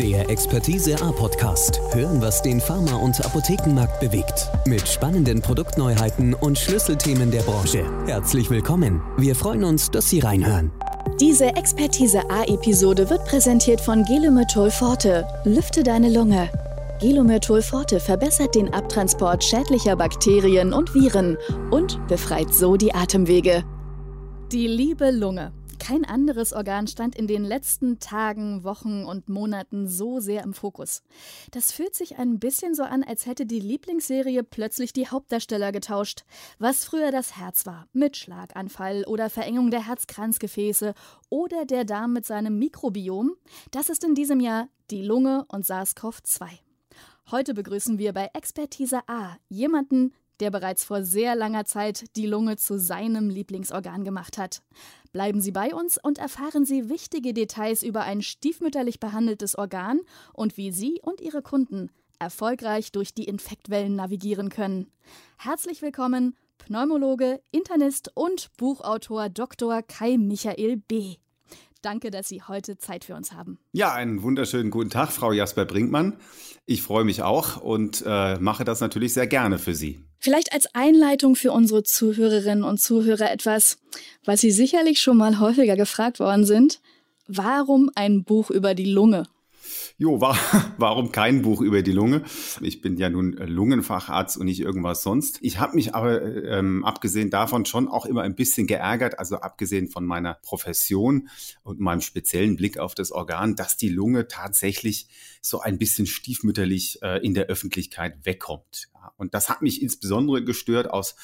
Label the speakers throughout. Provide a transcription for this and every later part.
Speaker 1: Der Expertise A Podcast. Hören, was den Pharma- und Apothekenmarkt bewegt. Mit spannenden Produktneuheiten und Schlüsselthemen der Branche. Herzlich willkommen. Wir freuen uns, dass Sie reinhören.
Speaker 2: Diese Expertise A-Episode wird präsentiert von Gelomethol Forte. Lüfte deine Lunge. Gelomethol Forte verbessert den Abtransport schädlicher Bakterien und Viren und befreit so die Atemwege. Die liebe Lunge. Kein anderes Organ stand in den letzten Tagen, Wochen und Monaten so sehr im Fokus. Das fühlt sich ein bisschen so an, als hätte die Lieblingsserie plötzlich die Hauptdarsteller getauscht. Was früher das Herz war, mit Schlaganfall oder Verengung der Herzkranzgefäße oder der Darm mit seinem Mikrobiom, das ist in diesem Jahr die Lunge und SARS-CoV-2. Heute begrüßen wir bei Expertise A jemanden, der bereits vor sehr langer Zeit die Lunge zu seinem Lieblingsorgan gemacht hat. Bleiben Sie bei uns und erfahren Sie wichtige Details über ein stiefmütterlich behandeltes Organ und wie Sie und Ihre Kunden erfolgreich durch die Infektwellen navigieren können. Herzlich willkommen, Pneumologe, Internist und Buchautor Dr. Kai Michael B. Danke, dass Sie heute Zeit für uns haben.
Speaker 3: Ja, einen wunderschönen guten Tag, Frau Jasper Brinkmann. Ich freue mich auch und äh, mache das natürlich sehr gerne für Sie.
Speaker 2: Vielleicht als Einleitung für unsere Zuhörerinnen und Zuhörer etwas, was Sie sicherlich schon mal häufiger gefragt worden sind. Warum ein Buch über die Lunge?
Speaker 3: Jo, war, warum kein Buch über die Lunge? Ich bin ja nun Lungenfacharzt und nicht irgendwas sonst. Ich habe mich aber ähm, abgesehen davon schon auch immer ein bisschen geärgert, also abgesehen von meiner Profession und meinem speziellen Blick auf das Organ, dass die Lunge tatsächlich so ein bisschen stiefmütterlich äh, in der Öffentlichkeit wegkommt. Und das hat mich insbesondere gestört aus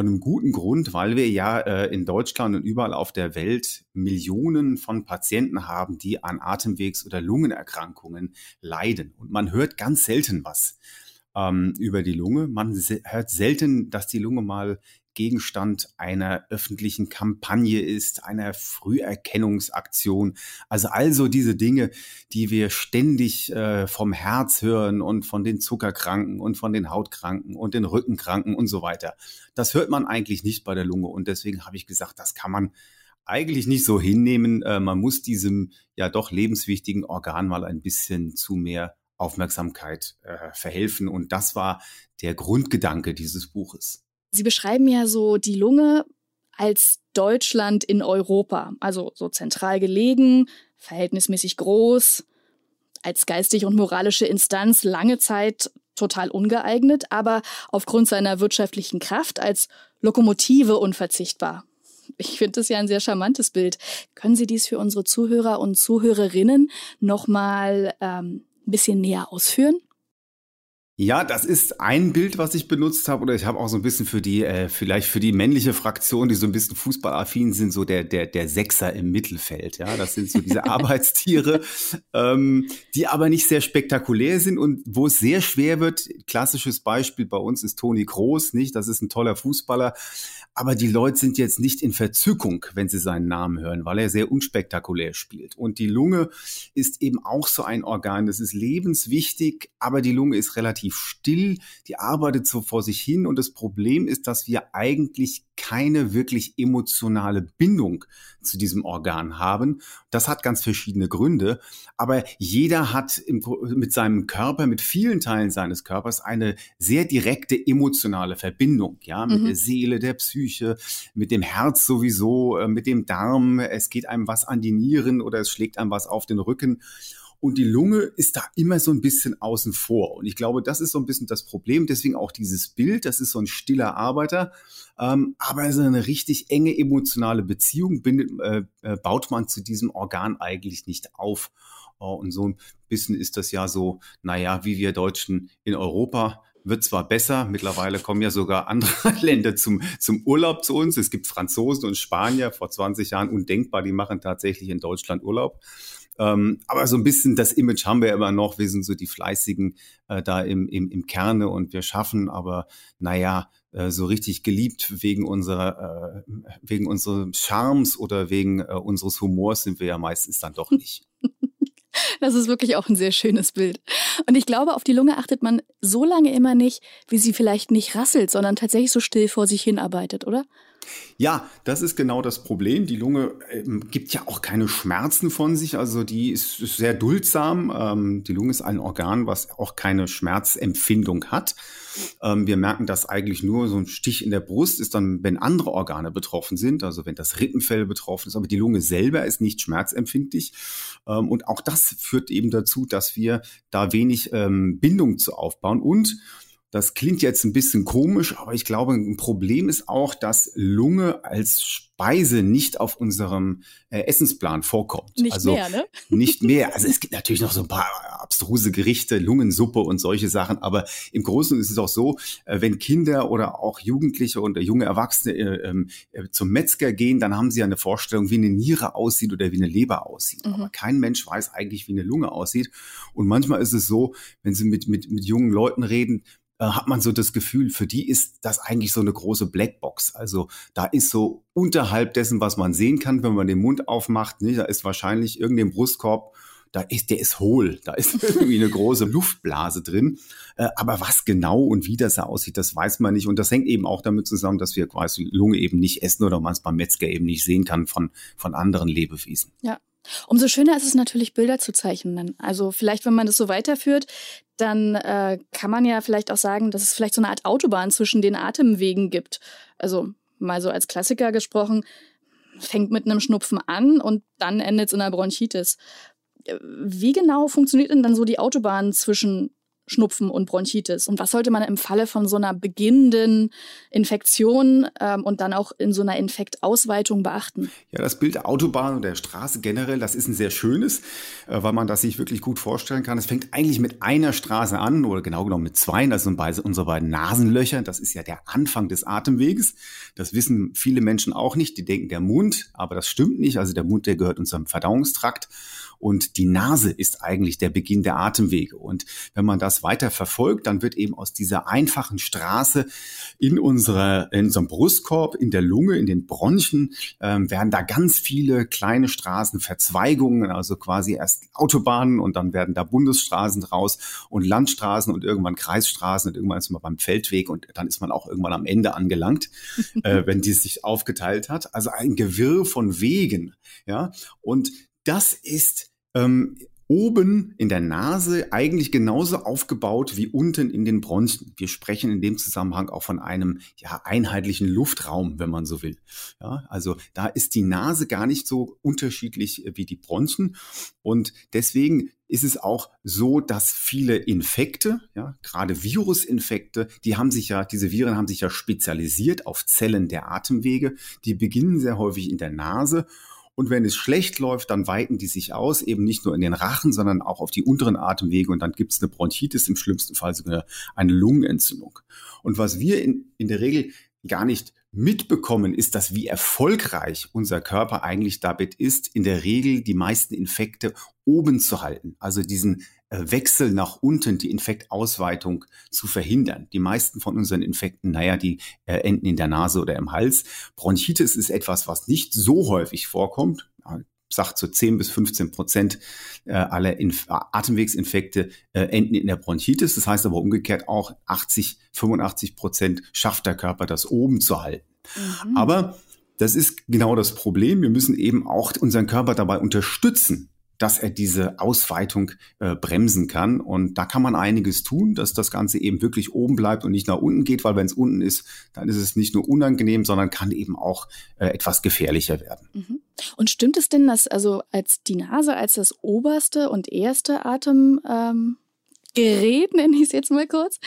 Speaker 3: einem guten Grund, weil wir ja äh, in Deutschland und überall auf der Welt Millionen von Patienten haben, die an Atemwegs- oder Lungenerkrankungen leiden. Und man hört ganz selten was ähm, über die Lunge. Man hört selten, dass die Lunge mal Gegenstand einer öffentlichen Kampagne ist, einer Früherkennungsaktion. Also also diese Dinge, die wir ständig äh, vom Herz hören und von den Zuckerkranken und von den Hautkranken und den Rückenkranken und so weiter. Das hört man eigentlich nicht bei der Lunge und deswegen habe ich gesagt, das kann man eigentlich nicht so hinnehmen. Äh, man muss diesem ja doch lebenswichtigen Organ mal ein bisschen zu mehr Aufmerksamkeit äh, verhelfen. Und das war der Grundgedanke dieses Buches.
Speaker 2: Sie beschreiben ja so die Lunge als Deutschland in Europa, also so zentral gelegen, verhältnismäßig groß, als geistig und moralische Instanz lange Zeit total ungeeignet, aber aufgrund seiner wirtschaftlichen Kraft als Lokomotive unverzichtbar. Ich finde das ja ein sehr charmantes Bild. Können Sie dies für unsere Zuhörer und Zuhörerinnen nochmal ähm, ein bisschen näher ausführen?
Speaker 3: Ja, das ist ein Bild, was ich benutzt habe, oder ich habe auch so ein bisschen für die, äh, vielleicht für die männliche Fraktion, die so ein bisschen fußballaffin sind, so der, der, der Sechser im Mittelfeld. Ja, das sind so diese Arbeitstiere, ähm, die aber nicht sehr spektakulär sind und wo es sehr schwer wird. Klassisches Beispiel bei uns ist Toni Groß, nicht? Das ist ein toller Fußballer, aber die Leute sind jetzt nicht in Verzückung, wenn sie seinen Namen hören, weil er sehr unspektakulär spielt. Und die Lunge ist eben auch so ein Organ, das ist lebenswichtig, aber die Lunge ist relativ still, die arbeitet so vor sich hin und das Problem ist, dass wir eigentlich keine wirklich emotionale Bindung zu diesem Organ haben. Das hat ganz verschiedene Gründe, aber jeder hat im, mit seinem Körper, mit vielen Teilen seines Körpers eine sehr direkte emotionale Verbindung, ja, mit mhm. der Seele, der Psyche, mit dem Herz sowieso, äh, mit dem Darm. Es geht einem was an die Nieren oder es schlägt einem was auf den Rücken. Und die Lunge ist da immer so ein bisschen außen vor. Und ich glaube, das ist so ein bisschen das Problem. Deswegen auch dieses Bild, das ist so ein stiller Arbeiter. Ähm, aber so eine richtig enge emotionale Beziehung bindet, äh, äh, baut man zu diesem Organ eigentlich nicht auf. Oh, und so ein bisschen ist das ja so, naja, wie wir Deutschen in Europa wird zwar besser, mittlerweile kommen ja sogar andere Länder zum, zum Urlaub zu uns. Es gibt Franzosen und Spanier, vor 20 Jahren undenkbar, die machen tatsächlich in Deutschland Urlaub. Ähm, aber so ein bisschen das Image haben wir immer noch. Wir sind so die Fleißigen äh, da im, im, im Kerne und wir schaffen, aber naja, äh, so richtig geliebt wegen unserer, äh, wegen unseres Charmes oder wegen äh, unseres Humors sind wir ja meistens dann doch nicht.
Speaker 2: Das ist wirklich auch ein sehr schönes Bild. Und ich glaube, auf die Lunge achtet man so lange immer nicht, wie sie vielleicht nicht rasselt, sondern tatsächlich so still vor sich hin arbeitet, oder?
Speaker 3: Ja, das ist genau das Problem. Die Lunge ähm, gibt ja auch keine Schmerzen von sich, also die ist, ist sehr duldsam. Ähm, die Lunge ist ein Organ, was auch keine Schmerzempfindung hat. Ähm, wir merken das eigentlich nur, so ein Stich in der Brust ist dann, wenn andere Organe betroffen sind, also wenn das Rippenfell betroffen ist, aber die Lunge selber ist nicht schmerzempfindlich. Ähm, und auch das führt eben dazu, dass wir da wenig ähm, Bindung zu aufbauen und das klingt jetzt ein bisschen komisch, aber ich glaube, ein Problem ist auch, dass Lunge als Speise nicht auf unserem äh, Essensplan vorkommt.
Speaker 2: Nicht also mehr, ne?
Speaker 3: Nicht mehr. Also es gibt natürlich noch so ein paar abstruse Gerichte, Lungensuppe und solche Sachen, aber im Großen ist es auch so, äh, wenn Kinder oder auch Jugendliche und junge Erwachsene äh, ähm, äh, zum Metzger gehen, dann haben sie eine Vorstellung, wie eine Niere aussieht oder wie eine Leber aussieht. Mhm. Aber kein Mensch weiß eigentlich, wie eine Lunge aussieht. Und manchmal ist es so, wenn sie mit, mit, mit jungen Leuten reden, äh, hat man so das Gefühl, für die ist das eigentlich so eine große Blackbox. Also da ist so unterhalb dessen, was man sehen kann, wenn man den Mund aufmacht, ne, da ist wahrscheinlich irgendein Brustkorb, da ist, der ist hohl, da ist irgendwie eine große Luftblase drin. Äh, aber was genau und wie das aussieht, das weiß man nicht. Und das hängt eben auch damit zusammen, dass wir quasi Lunge eben nicht essen oder man es beim Metzger eben nicht sehen kann von, von anderen Lebewesen.
Speaker 2: Ja, Umso schöner ist es natürlich, Bilder zu zeichnen. Also vielleicht, wenn man das so weiterführt, dann äh, kann man ja vielleicht auch sagen, dass es vielleicht so eine Art Autobahn zwischen den Atemwegen gibt. Also mal so als Klassiker gesprochen, fängt mit einem Schnupfen an und dann endet es in einer Bronchitis. Äh, wie genau funktioniert denn dann so die Autobahn zwischen Schnupfen und Bronchitis. Und was sollte man im Falle von so einer beginnenden Infektion ähm, und dann auch in so einer Infektausweitung beachten?
Speaker 3: Ja, das Bild der Autobahn und der Straße generell, das ist ein sehr schönes, äh, weil man das sich wirklich gut vorstellen kann. Es fängt eigentlich mit einer Straße an oder genau genommen mit zwei. Das sind unsere beiden Nasenlöcher. Das ist ja der Anfang des Atemweges. Das wissen viele Menschen auch nicht. Die denken der Mund, aber das stimmt nicht. Also der Mund, der gehört unserem Verdauungstrakt. Und die Nase ist eigentlich der Beginn der Atemwege. Und wenn man das weiter verfolgt, dann wird eben aus dieser einfachen Straße in, unserer, in unserem Brustkorb, in der Lunge, in den Bronchien, ähm, werden da ganz viele kleine Straßen, Verzweigungen, also quasi erst Autobahnen und dann werden da Bundesstraßen draus und Landstraßen und irgendwann Kreisstraßen und irgendwann ist man beim Feldweg und dann ist man auch irgendwann am Ende angelangt, äh, wenn die sich aufgeteilt hat. Also ein Gewirr von Wegen, ja. Und das ist ähm, oben in der Nase eigentlich genauso aufgebaut wie unten in den Bronchien. Wir sprechen in dem Zusammenhang auch von einem ja, einheitlichen Luftraum, wenn man so will. Ja, also da ist die Nase gar nicht so unterschiedlich wie die Bronchien und deswegen ist es auch so, dass viele Infekte, ja, gerade Virusinfekte, die haben sich ja, diese Viren haben sich ja spezialisiert auf Zellen der Atemwege. Die beginnen sehr häufig in der Nase und wenn es schlecht läuft, dann weiten die sich aus, eben nicht nur in den Rachen, sondern auch auf die unteren Atemwege. Und dann gibt es eine Bronchitis, im schlimmsten Fall sogar eine Lungenentzündung. Und was wir in, in der Regel gar nicht mitbekommen, ist, dass wie erfolgreich unser Körper eigentlich damit ist, in der Regel die meisten Infekte oben zu halten. Also diesen äh, Wechsel nach unten, die Infektausweitung zu verhindern. Die meisten von unseren Infekten, naja, die äh, enden in der Nase oder im Hals. Bronchitis ist etwas, was nicht so häufig vorkommt. Sagt so 10 bis 15 Prozent äh, aller Inf Atemwegsinfekte enden in der Bronchitis. Das heißt aber umgekehrt auch 80, 85 Prozent schafft der Körper das oben zu halten. Mhm. Aber das ist genau das Problem. Wir müssen eben auch unseren Körper dabei unterstützen, dass er diese Ausweitung äh, bremsen kann. Und da kann man einiges tun, dass das Ganze eben wirklich oben bleibt und nicht nach unten geht, weil wenn es unten ist, dann ist es nicht nur unangenehm, sondern kann eben auch äh, etwas gefährlicher werden.
Speaker 2: Mhm. Und stimmt es denn, dass also als die Nase als das oberste und erste Atemgerät, ähm, nenne ich es jetzt mal kurz,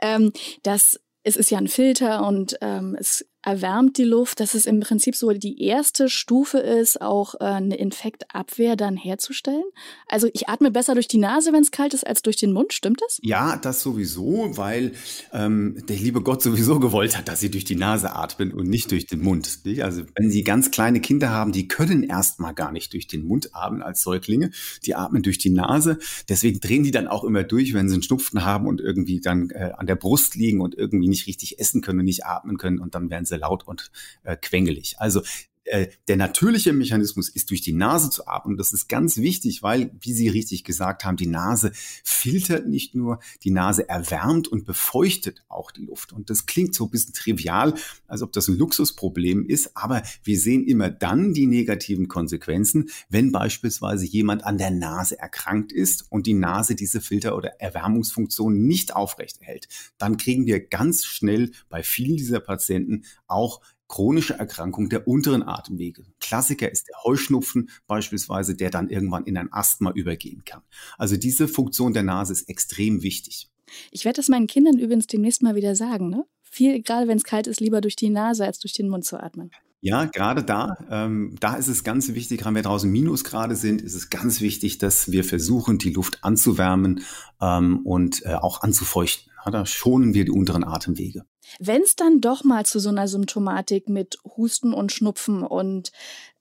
Speaker 2: ähm, dass es ist ja ein Filter und ähm, es erwärmt die Luft, dass es im Prinzip so die erste Stufe ist, auch äh, eine Infektabwehr dann herzustellen. Also ich atme besser durch die Nase, wenn es kalt ist, als durch den Mund. Stimmt das?
Speaker 3: Ja, das sowieso, weil ähm, der liebe Gott sowieso gewollt hat, dass sie durch die Nase atmen und nicht durch den Mund. Also wenn Sie ganz kleine Kinder haben, die können erstmal gar nicht durch den Mund atmen als Säuglinge. Die atmen durch die Nase. Deswegen drehen die dann auch immer durch, wenn sie einen Schnupfen haben und irgendwie dann äh, an der Brust liegen und irgendwie nicht richtig essen können und nicht atmen können und dann werden sie laut und äh, quengelig. Also äh, der natürliche Mechanismus ist durch die Nase zu atmen. Das ist ganz wichtig, weil, wie Sie richtig gesagt haben, die Nase filtert nicht nur, die Nase erwärmt und befeuchtet auch die Luft. Und das klingt so ein bisschen trivial, als ob das ein Luxusproblem ist, aber wir sehen immer dann die negativen Konsequenzen, wenn beispielsweise jemand an der Nase erkrankt ist und die Nase diese Filter- oder Erwärmungsfunktion nicht aufrechterhält. Dann kriegen wir ganz schnell bei vielen dieser Patienten auch chronische Erkrankung der unteren Atemwege. Klassiker ist der Heuschnupfen beispielsweise, der dann irgendwann in ein Asthma übergehen kann. Also diese Funktion der Nase ist extrem wichtig.
Speaker 2: Ich werde das meinen Kindern übrigens demnächst mal wieder sagen. Ne? Viel, gerade wenn es kalt ist, lieber durch die Nase als durch den Mund zu atmen.
Speaker 3: Ja, gerade da, ähm, da ist es ganz wichtig, wenn wir draußen Minusgrade sind, ist es ganz wichtig, dass wir versuchen, die Luft anzuwärmen ähm, und äh, auch anzufeuchten. Da schonen wir die unteren Atemwege.
Speaker 2: Wenn es dann doch mal zu so einer Symptomatik mit Husten und Schnupfen und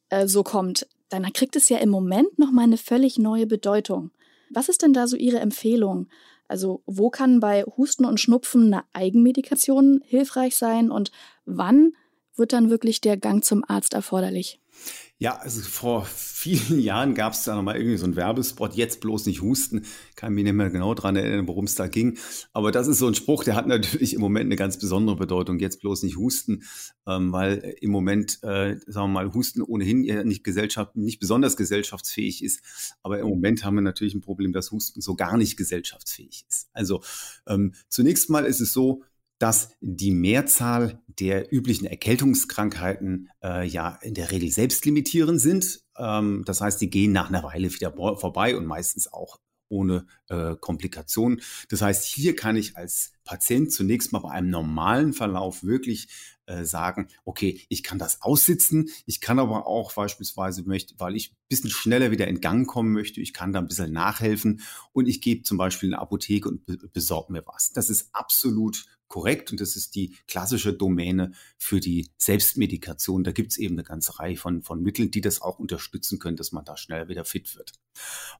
Speaker 2: äh, so kommt, dann kriegt es ja im Moment noch mal eine völlig neue Bedeutung. Was ist denn da so Ihre Empfehlung? Also wo kann bei Husten und Schnupfen eine Eigenmedikation hilfreich sein und wann wird dann wirklich der Gang zum Arzt erforderlich?
Speaker 3: Ja, also vor vielen Jahren gab es da nochmal irgendwie so einen Werbespot, jetzt bloß nicht husten. Kann mich nicht mehr genau dran erinnern, worum es da ging. Aber das ist so ein Spruch, der hat natürlich im Moment eine ganz besondere Bedeutung, jetzt bloß nicht husten, ähm, weil im Moment, äh, sagen wir mal, Husten ohnehin nicht Gesellschaft, nicht besonders gesellschaftsfähig ist. Aber im Moment haben wir natürlich ein Problem, dass Husten so gar nicht gesellschaftsfähig ist. Also ähm, zunächst mal ist es so, dass die Mehrzahl der üblichen Erkältungskrankheiten äh, ja in der Regel selbstlimitierend sind. Ähm, das heißt, die gehen nach einer Weile wieder vorbei und meistens auch ohne äh, Komplikationen. Das heißt, hier kann ich als Patient zunächst mal bei einem normalen Verlauf wirklich äh, sagen, okay, ich kann das aussitzen, ich kann aber auch beispielsweise, möchte, weil ich ein bisschen schneller wieder in Gang kommen möchte, ich kann da ein bisschen nachhelfen und ich gebe zum Beispiel in eine Apotheke und be besorge mir was. Das ist absolut korrekt und das ist die klassische Domäne für die Selbstmedikation. Da gibt es eben eine ganze Reihe von, von Mitteln, die das auch unterstützen können, dass man da schnell wieder fit wird.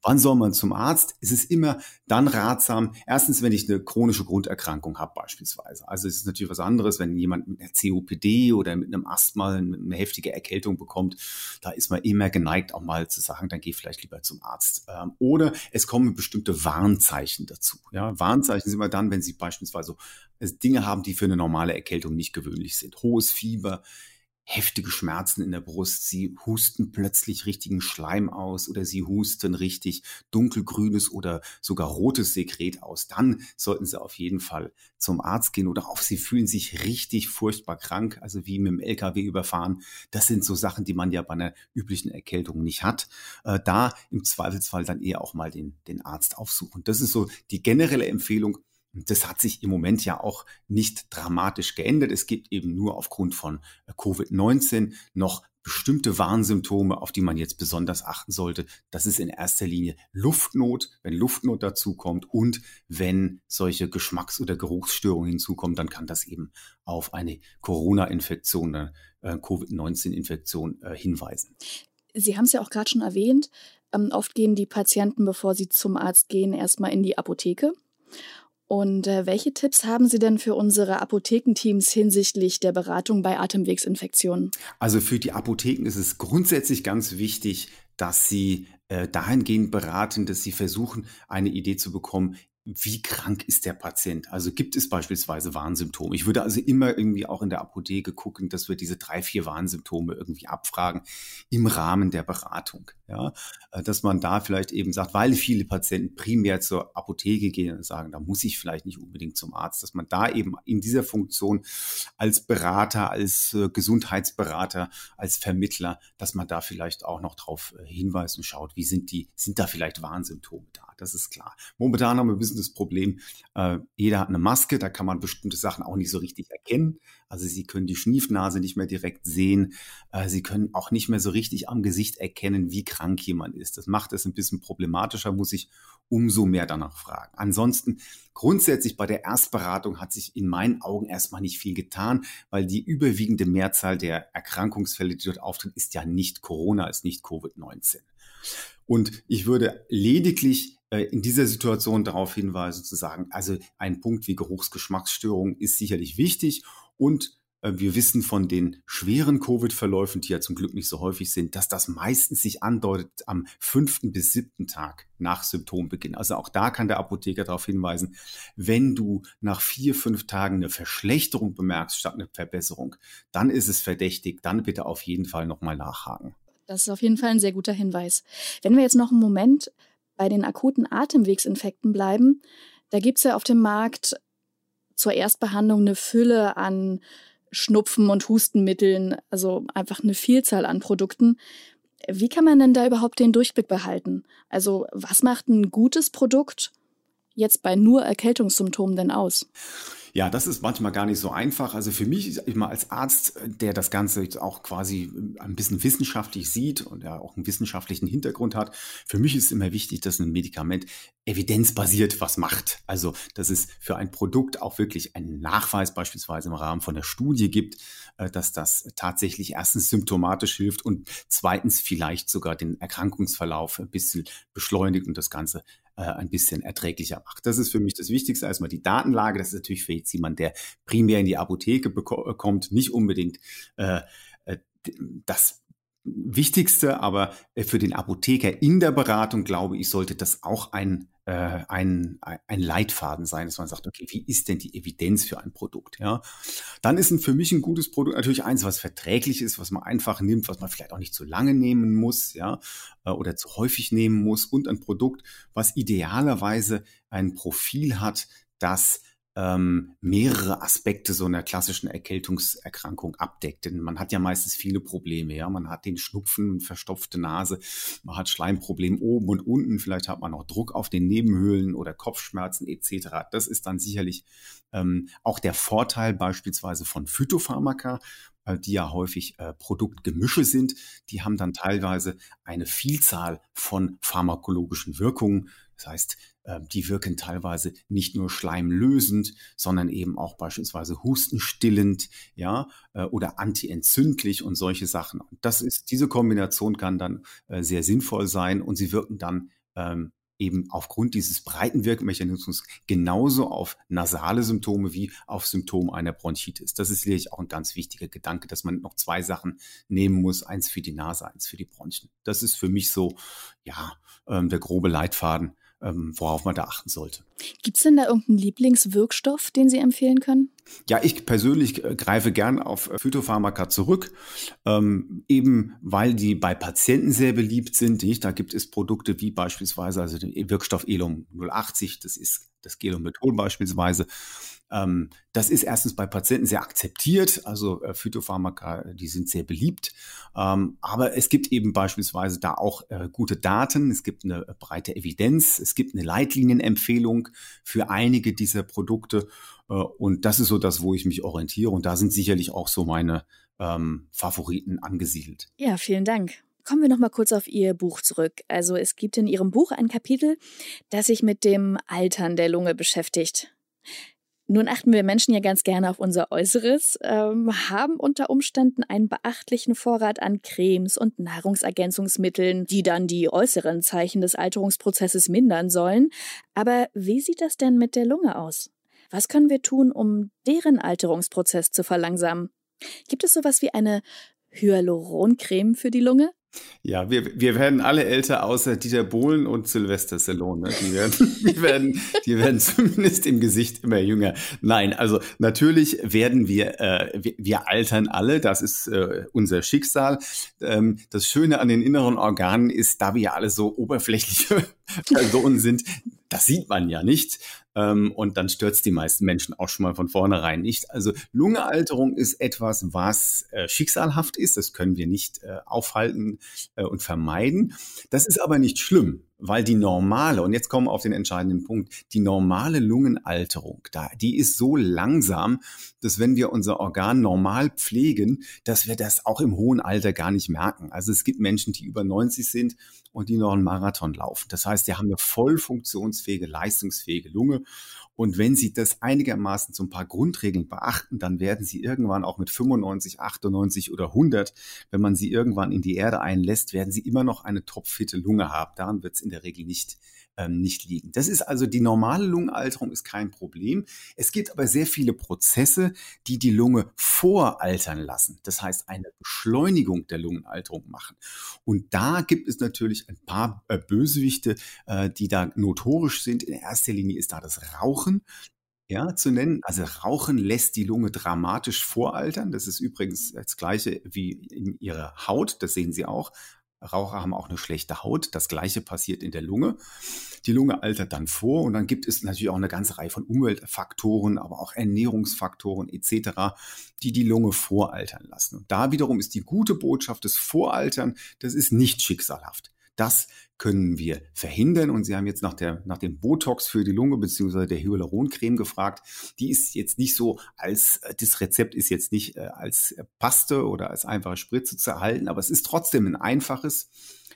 Speaker 3: Wann soll man zum Arzt? Es ist immer dann ratsam, erstens, wenn ich eine chronische Grunderkrankung habe beispielsweise. Also es ist natürlich was anderes, wenn jemand mit einer COPD oder mit einem Asthma eine heftige Erkältung bekommt, da ist man immer geneigt auch mal zu sagen, dann geh vielleicht lieber zum Arzt. Ähm, oder es kommen bestimmte Warnzeichen dazu. Ja, Warnzeichen sind immer dann, wenn Sie beispielsweise Dinge haben, die für eine normale Erkältung nicht gewöhnlich sind. Hohes Fieber, heftige Schmerzen in der Brust, sie husten plötzlich richtigen Schleim aus oder sie husten richtig dunkelgrünes oder sogar rotes Sekret aus, dann sollten sie auf jeden Fall zum Arzt gehen oder auch sie fühlen sich richtig furchtbar krank, also wie mit dem LKW überfahren. Das sind so Sachen, die man ja bei einer üblichen Erkältung nicht hat. Äh, da im Zweifelsfall dann eher auch mal den, den Arzt aufsuchen. Das ist so die generelle Empfehlung das hat sich im Moment ja auch nicht dramatisch geändert. Es gibt eben nur aufgrund von äh, Covid-19 noch bestimmte Warnsymptome, auf die man jetzt besonders achten sollte. Das ist in erster Linie Luftnot, wenn Luftnot dazukommt und wenn solche Geschmacks- oder Geruchsstörungen hinzukommen, dann kann das eben auf eine Corona-Infektion, eine äh, Covid-19-Infektion äh, hinweisen.
Speaker 2: Sie haben es ja auch gerade schon erwähnt. Ähm, oft gehen die Patienten, bevor sie zum Arzt gehen, erstmal in die Apotheke. Und äh, welche Tipps haben Sie denn für unsere Apothekenteams hinsichtlich der Beratung bei Atemwegsinfektionen?
Speaker 3: Also für die Apotheken ist es grundsätzlich ganz wichtig, dass sie äh, dahingehend beraten, dass sie versuchen, eine Idee zu bekommen, wie krank ist der Patient? Also gibt es beispielsweise Warnsymptome? Ich würde also immer irgendwie auch in der Apotheke gucken, dass wir diese drei, vier Warnsymptome irgendwie abfragen im Rahmen der Beratung. Ja, äh, dass man da vielleicht eben sagt, weil viele Patienten primär zur Apotheke gehen und sagen, da muss ich vielleicht nicht unbedingt zum Arzt, dass man da eben in dieser Funktion als Berater, als äh, Gesundheitsberater, als Vermittler, dass man da vielleicht auch noch drauf äh, hinweist und schaut, wie sind die, sind da vielleicht Warnsymptome da? Das ist klar. Momentan haben wir ein bisschen das Problem, äh, jeder hat eine Maske, da kann man bestimmte Sachen auch nicht so richtig erkennen. Also Sie können die Schniefnase nicht mehr direkt sehen. Äh, Sie können auch nicht mehr so richtig am Gesicht erkennen, wie krank jemand ist. Das macht es ein bisschen problematischer, muss ich umso mehr danach fragen. Ansonsten grundsätzlich bei der Erstberatung hat sich in meinen Augen erstmal nicht viel getan, weil die überwiegende Mehrzahl der Erkrankungsfälle, die dort auftreten, ist ja nicht Corona, ist nicht Covid-19. Und ich würde lediglich in dieser Situation darauf hinweisen zu sagen, also ein Punkt wie Geruchsgeschmacksstörung ist sicherlich wichtig und äh, wir wissen von den schweren Covid-Verläufen, die ja zum Glück nicht so häufig sind, dass das meistens sich andeutet am fünften bis siebten Tag nach Symptombeginn. Also auch da kann der Apotheker darauf hinweisen, wenn du nach vier, fünf Tagen eine Verschlechterung bemerkst statt eine Verbesserung, dann ist es verdächtig, dann bitte auf jeden Fall nochmal nachhaken.
Speaker 2: Das ist auf jeden Fall ein sehr guter Hinweis. Wenn wir jetzt noch einen Moment bei den akuten Atemwegsinfekten bleiben, da gibt es ja auf dem Markt zur Erstbehandlung eine Fülle an Schnupfen- und Hustenmitteln, also einfach eine Vielzahl an Produkten. Wie kann man denn da überhaupt den Durchblick behalten? Also was macht ein gutes Produkt jetzt bei nur Erkältungssymptomen denn aus?
Speaker 3: Ja, das ist manchmal gar nicht so einfach. Also für mich, ich mal als Arzt, der das Ganze jetzt auch quasi ein bisschen wissenschaftlich sieht und ja auch einen wissenschaftlichen Hintergrund hat, für mich ist immer wichtig, dass ein Medikament evidenzbasiert was macht. Also, dass es für ein Produkt auch wirklich einen Nachweis beispielsweise im Rahmen von der Studie gibt, äh, dass das tatsächlich erstens symptomatisch hilft und zweitens vielleicht sogar den Erkrankungsverlauf ein bisschen beschleunigt und das Ganze äh, ein bisschen erträglicher macht. Das ist für mich das Wichtigste. Erstmal die Datenlage. Das ist natürlich für jetzt jemand, der primär in die Apotheke kommt, nicht unbedingt äh, äh, das Wichtigste, aber für den Apotheker in der Beratung, glaube ich, sollte das auch ein äh, ein, ein Leitfaden sein, dass man sagt, okay, wie ist denn die Evidenz für ein Produkt? Ja, dann ist ein, für mich ein gutes Produkt natürlich eins, was verträglich ist, was man einfach nimmt, was man vielleicht auch nicht zu lange nehmen muss, ja, äh, oder zu häufig nehmen muss und ein Produkt, was idealerweise ein Profil hat, das ähm, mehrere Aspekte so einer klassischen Erkältungserkrankung abdeckt. Denn man hat ja meistens viele Probleme. Ja, man hat den Schnupfen, verstopfte Nase, man hat Schleimprobleme oben und unten. Vielleicht hat man auch Druck auf den Nebenhöhlen oder Kopfschmerzen etc. Das ist dann sicherlich ähm, auch der Vorteil beispielsweise von Phytopharmaka, die ja häufig äh, Produktgemische sind. Die haben dann teilweise eine Vielzahl von pharmakologischen Wirkungen. Das heißt, äh, die wirken teilweise nicht nur schleimlösend, sondern eben auch beispielsweise hustenstillend, ja, äh, oder antientzündlich und solche Sachen. Und das ist, diese Kombination kann dann äh, sehr sinnvoll sein und sie wirken dann ähm, eben aufgrund dieses breiten Wirkmechanismus genauso auf nasale Symptome wie auf Symptome einer Bronchitis. Das ist sicherlich auch ein ganz wichtiger Gedanke, dass man noch zwei Sachen nehmen muss, eins für die Nase, eins für die Bronchien. Das ist für mich so, ja, ähm, der grobe Leitfaden, ähm, worauf man da achten sollte.
Speaker 2: Gibt es denn da irgendeinen Lieblingswirkstoff, den Sie empfehlen können?
Speaker 3: Ja, ich persönlich äh, greife gern auf äh, Phytopharmaka zurück, ähm, eben weil die bei Patienten sehr beliebt sind. Nicht? Da gibt es Produkte wie beispielsweise also den Wirkstoff Elum 080, das ist das Gelomethol beispielsweise. Ähm, das ist erstens bei Patienten sehr akzeptiert, also äh, Phytopharmaka, die sind sehr beliebt. Ähm, aber es gibt eben beispielsweise da auch äh, gute Daten, es gibt eine breite Evidenz, es gibt eine Leitlinienempfehlung für einige dieser Produkte. Äh, und das ist so das, wo ich mich orientiere. Und da sind sicherlich auch so meine ähm, Favoriten angesiedelt.
Speaker 2: Ja, vielen Dank. Kommen wir noch mal kurz auf Ihr Buch zurück. Also es gibt in Ihrem Buch ein Kapitel, das sich mit dem Altern der Lunge beschäftigt. Nun achten wir Menschen ja ganz gerne auf unser Äußeres, ähm, haben unter Umständen einen beachtlichen Vorrat an Cremes und Nahrungsergänzungsmitteln, die dann die äußeren Zeichen des Alterungsprozesses mindern sollen. Aber wie sieht das denn mit der Lunge aus? Was können wir tun, um deren Alterungsprozess zu verlangsamen? Gibt es sowas wie eine Hyaluroncreme für die Lunge?
Speaker 3: Ja, wir, wir werden alle älter, außer Dieter Bohlen und Sylvester Stallone. Ne? Die, werden, die, werden, die werden zumindest im Gesicht immer jünger. Nein, also natürlich werden wir, äh, wir, wir altern alle. Das ist äh, unser Schicksal. Ähm, das Schöne an den inneren Organen ist, da wir ja alle so oberflächliche Personen sind, das sieht man ja nicht. Ähm, und dann stürzt die meisten Menschen auch schon mal von vornherein nicht. Also Lungenalterung ist etwas, was äh, schicksalhaft ist. Das können wir nicht äh, aufhalten äh, und vermeiden. Das ist aber nicht schlimm weil die normale, und jetzt kommen wir auf den entscheidenden Punkt, die normale Lungenalterung, die ist so langsam, dass wenn wir unser Organ normal pflegen, dass wir das auch im hohen Alter gar nicht merken. Also es gibt Menschen, die über 90 sind und die noch einen Marathon laufen. Das heißt, die haben eine voll funktionsfähige, leistungsfähige Lunge und wenn Sie das einigermaßen so ein paar Grundregeln beachten, dann werden Sie irgendwann auch mit 95, 98 oder 100, wenn man Sie irgendwann in die Erde einlässt, werden Sie immer noch eine topfitte Lunge haben. Daran wird es in der Regel nicht ähm, nicht liegen. Das ist also die normale Lungenalterung ist kein Problem. Es gibt aber sehr viele Prozesse, die die Lunge voraltern lassen. Das heißt, eine Beschleunigung der Lungenalterung machen. Und da gibt es natürlich ein paar äh, Bösewichte, äh, die da notorisch sind. In erster Linie ist da das Rauchen ja, zu nennen. Also Rauchen lässt die Lunge dramatisch voraltern. Das ist übrigens das gleiche wie in ihrer Haut. Das sehen Sie auch. Raucher haben auch eine schlechte Haut. Das gleiche passiert in der Lunge. Die Lunge altert dann vor und dann gibt es natürlich auch eine ganze Reihe von Umweltfaktoren, aber auch Ernährungsfaktoren etc., die die Lunge voraltern lassen. Und da wiederum ist die gute Botschaft des Voraltern, das ist nicht schicksalhaft. Das können wir verhindern. Und Sie haben jetzt nach, der, nach dem Botox für die Lunge beziehungsweise der Hyaluroncreme gefragt. Die ist jetzt nicht so als, äh, das Rezept ist jetzt nicht äh, als Paste oder als einfache Spritze zu erhalten, aber es ist trotzdem ein einfaches.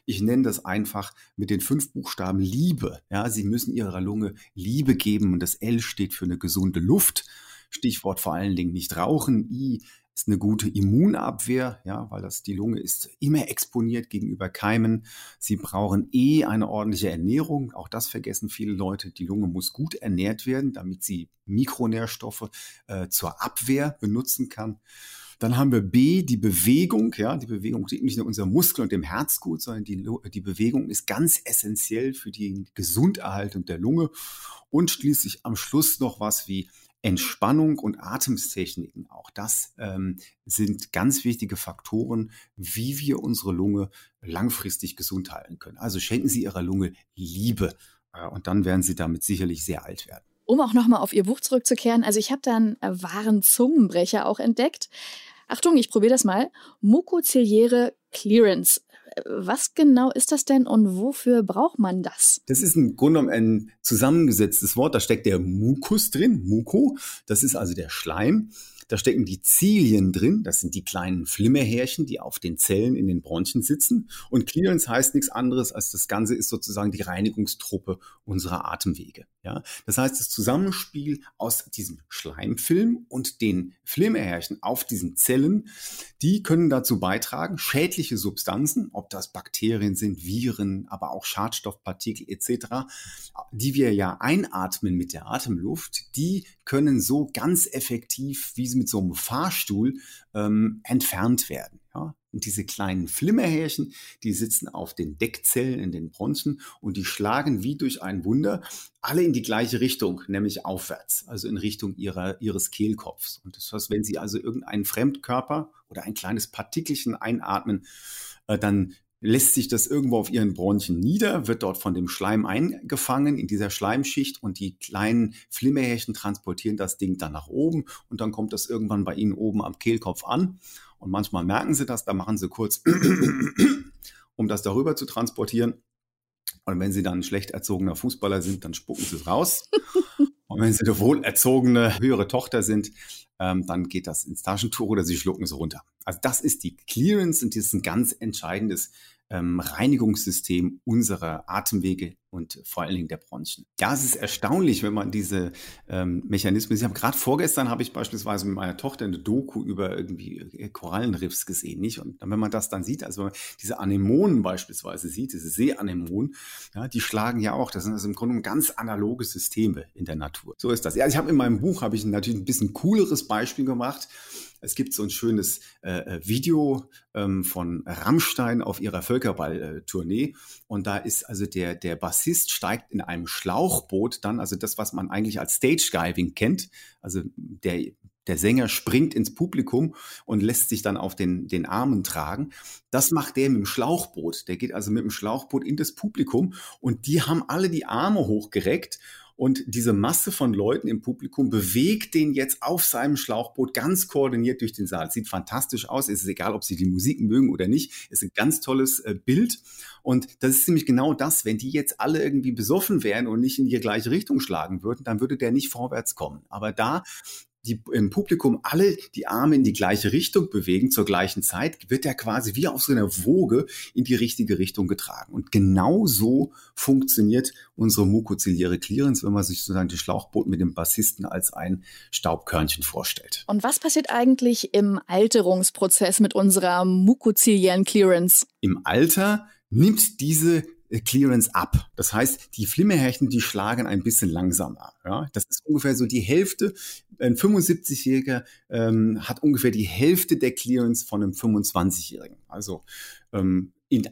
Speaker 3: Ich nenne das einfach mit den fünf Buchstaben Liebe. Ja, Sie müssen Ihrer Lunge Liebe geben und das L steht für eine gesunde Luft. Stichwort vor allen Dingen nicht rauchen. I ist eine gute Immunabwehr, ja, weil das die Lunge ist immer exponiert gegenüber Keimen. Sie brauchen eh eine ordentliche Ernährung. Auch das vergessen viele Leute. Die Lunge muss gut ernährt werden, damit sie Mikronährstoffe äh, zur Abwehr benutzen kann. Dann haben wir B, die Bewegung. Ja, die Bewegung liegt nicht nur unserem Muskel und dem Herz gut, sondern die, die Bewegung ist ganz essentiell für die Gesunderhaltung der Lunge. Und schließlich am Schluss noch was wie Entspannung und Atemtechniken, auch das ähm, sind ganz wichtige Faktoren, wie wir unsere Lunge langfristig gesund halten können. Also schenken Sie Ihrer Lunge Liebe äh, und dann werden Sie damit sicherlich sehr alt werden.
Speaker 2: Um auch nochmal auf Ihr Buch zurückzukehren, also ich habe da einen äh, wahren Zungenbrecher auch entdeckt. Achtung, ich probiere das mal. Mukoziliäre Clearance. Was genau ist das denn und wofür braucht man das?
Speaker 3: Das ist im Grunde genommen ein zusammengesetztes Wort. Da steckt der Mukus drin, Muko. Das ist also der Schleim. Da stecken die Zilien drin, das sind die kleinen Flimmerhärchen, die auf den Zellen in den Bronchien sitzen. Und Clearance heißt nichts anderes, als das Ganze ist sozusagen die Reinigungstruppe unserer Atemwege. Ja, das heißt, das Zusammenspiel aus diesem Schleimfilm und den Flimmerhärchen auf diesen Zellen, die können dazu beitragen, schädliche Substanzen, ob das Bakterien sind, Viren, aber auch Schadstoffpartikel etc., die wir ja einatmen mit der Atemluft, die können so ganz effektiv, wie sie mit so einem Fahrstuhl, ähm, entfernt werden. Ja? Und diese kleinen Flimmerhärchen, die sitzen auf den Deckzellen in den Bronchien und die schlagen wie durch ein Wunder alle in die gleiche Richtung, nämlich aufwärts, also in Richtung ihrer, ihres Kehlkopfs. Und das heißt, wenn Sie also irgendeinen Fremdkörper oder ein kleines Partikelchen einatmen, äh, dann lässt sich das irgendwo auf ihren Bronchien nieder, wird dort von dem Schleim eingefangen in dieser Schleimschicht und die kleinen Flimmerhärchen transportieren das Ding dann nach oben und dann kommt das irgendwann bei ihnen oben am Kehlkopf an und manchmal merken sie das, da machen sie kurz, um das darüber zu transportieren. Und wenn sie dann ein schlecht erzogener Fußballer sind, dann spucken sie es raus. Und wenn sie eine wohlerzogene höhere Tochter sind, ähm, dann geht das ins Taschentuch oder sie schlucken es runter. Also das ist die Clearance und das ist ein ganz entscheidendes ähm, Reinigungssystem unserer Atemwege und vor allen Dingen der Bronchien. Ja, es ist erstaunlich, wenn man diese ähm, Mechanismen. Ich habe gerade vorgestern habe ich beispielsweise mit meiner Tochter eine Doku über irgendwie äh, Korallenriffs gesehen, nicht? Und wenn man das dann sieht, also diese Anemonen beispielsweise sieht, diese Seeanemonen, ja, die schlagen ja auch. Das sind also im Grunde ganz analoge Systeme in der Natur. So ist das. Ja, ich habe in meinem Buch habe ich natürlich ein bisschen cooleres Beispiel gemacht. Es gibt so ein schönes äh, äh, Video ähm, von Rammstein auf ihrer Völkerball-Tournee. Und da ist also der, der Bassist steigt in einem Schlauchboot dann, also das, was man eigentlich als Stage-Diving kennt. Also der, der Sänger springt ins Publikum und lässt sich dann auf den, den Armen tragen. Das macht der mit dem Schlauchboot. Der geht also mit dem Schlauchboot in das Publikum und die haben alle die Arme hochgereckt und diese Masse von Leuten im Publikum bewegt den jetzt auf seinem Schlauchboot ganz koordiniert durch den Saal. Sieht fantastisch aus. Es ist egal, ob sie die Musik mögen oder nicht. Es ist ein ganz tolles äh, Bild. Und das ist nämlich genau das. Wenn die jetzt alle irgendwie besoffen wären und nicht in die gleiche Richtung schlagen würden, dann würde der nicht vorwärts kommen. Aber da die im Publikum alle die Arme in die gleiche Richtung bewegen zur gleichen Zeit, wird er quasi wie auf so einer Woge in die richtige Richtung getragen. Und genau so funktioniert unsere mukoziliäre Clearance, wenn man sich sozusagen die Schlauchboot mit dem Bassisten als ein Staubkörnchen vorstellt.
Speaker 2: Und was passiert eigentlich im Alterungsprozess mit unserer mukoziliären Clearance?
Speaker 3: Im Alter nimmt diese Clearance ab. Das heißt, die Flimmerhärchen, die schlagen ein bisschen langsamer. Ja? Das ist ungefähr so die Hälfte. Ein 75-Jähriger ähm, hat ungefähr die Hälfte der Clearance von einem 25-Jährigen. Also ähm, in,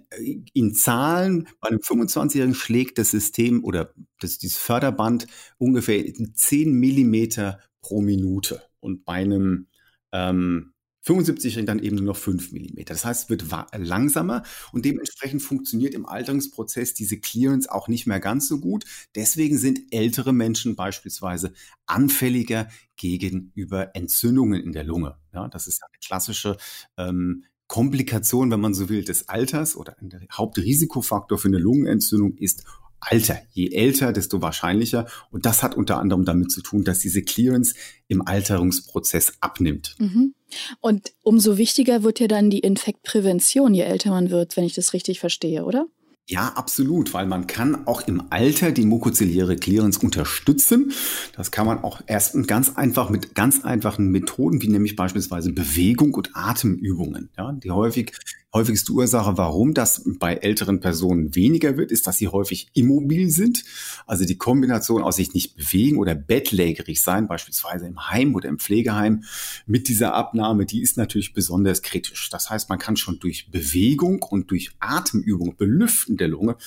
Speaker 3: in Zahlen, bei einem 25-Jährigen schlägt das System oder das, dieses Förderband ungefähr 10 Millimeter pro Minute. Und bei einem ähm, 75 dann eben nur noch 5 mm. Das heißt, es wird langsamer und dementsprechend funktioniert im Alterungsprozess diese Clearance auch nicht mehr ganz so gut. Deswegen sind ältere Menschen beispielsweise anfälliger gegenüber Entzündungen in der Lunge. Ja, das ist eine klassische ähm, Komplikation, wenn man so will, des Alters oder ein Hauptrisikofaktor für eine Lungenentzündung ist Alter. Je älter, desto wahrscheinlicher. Und das hat unter anderem damit zu tun, dass diese Clearance im Alterungsprozess abnimmt.
Speaker 2: Mhm. Und umso wichtiger wird ja dann die Infektprävention, je älter man wird, wenn ich das richtig verstehe, oder?
Speaker 3: Ja, absolut, weil man kann auch im Alter die mukoziliäre Clearance unterstützen. Das kann man auch erst ganz einfach mit ganz einfachen Methoden, wie nämlich beispielsweise Bewegung und Atemübungen. Ja, die häufig häufigste Ursache, warum das bei älteren Personen weniger wird, ist, dass sie häufig immobil sind. Also die Kombination aus sich nicht bewegen oder bettlägerig sein, beispielsweise im Heim oder im Pflegeheim, mit dieser Abnahme, die ist natürlich besonders kritisch. Das heißt, man kann schon durch Bewegung und durch Atemübung, Belüften der Lunge,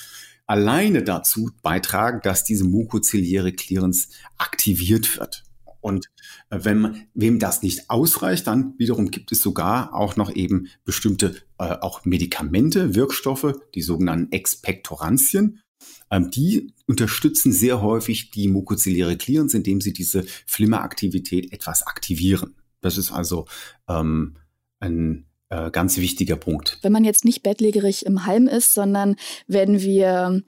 Speaker 3: alleine dazu beitragen, dass diese mukoziliäre Clearance aktiviert wird. Und äh, wenn wem das nicht ausreicht, dann wiederum gibt es sogar auch noch eben bestimmte äh, auch Medikamente, Wirkstoffe, die sogenannten Expektorantien. Ähm, die unterstützen sehr häufig die mukoziliäre Clearance, indem sie diese Flimmeraktivität etwas aktivieren. Das ist also ähm, ein äh, ganz wichtiger Punkt.
Speaker 2: Wenn man jetzt nicht bettlägerig im Heim ist, sondern wenn wir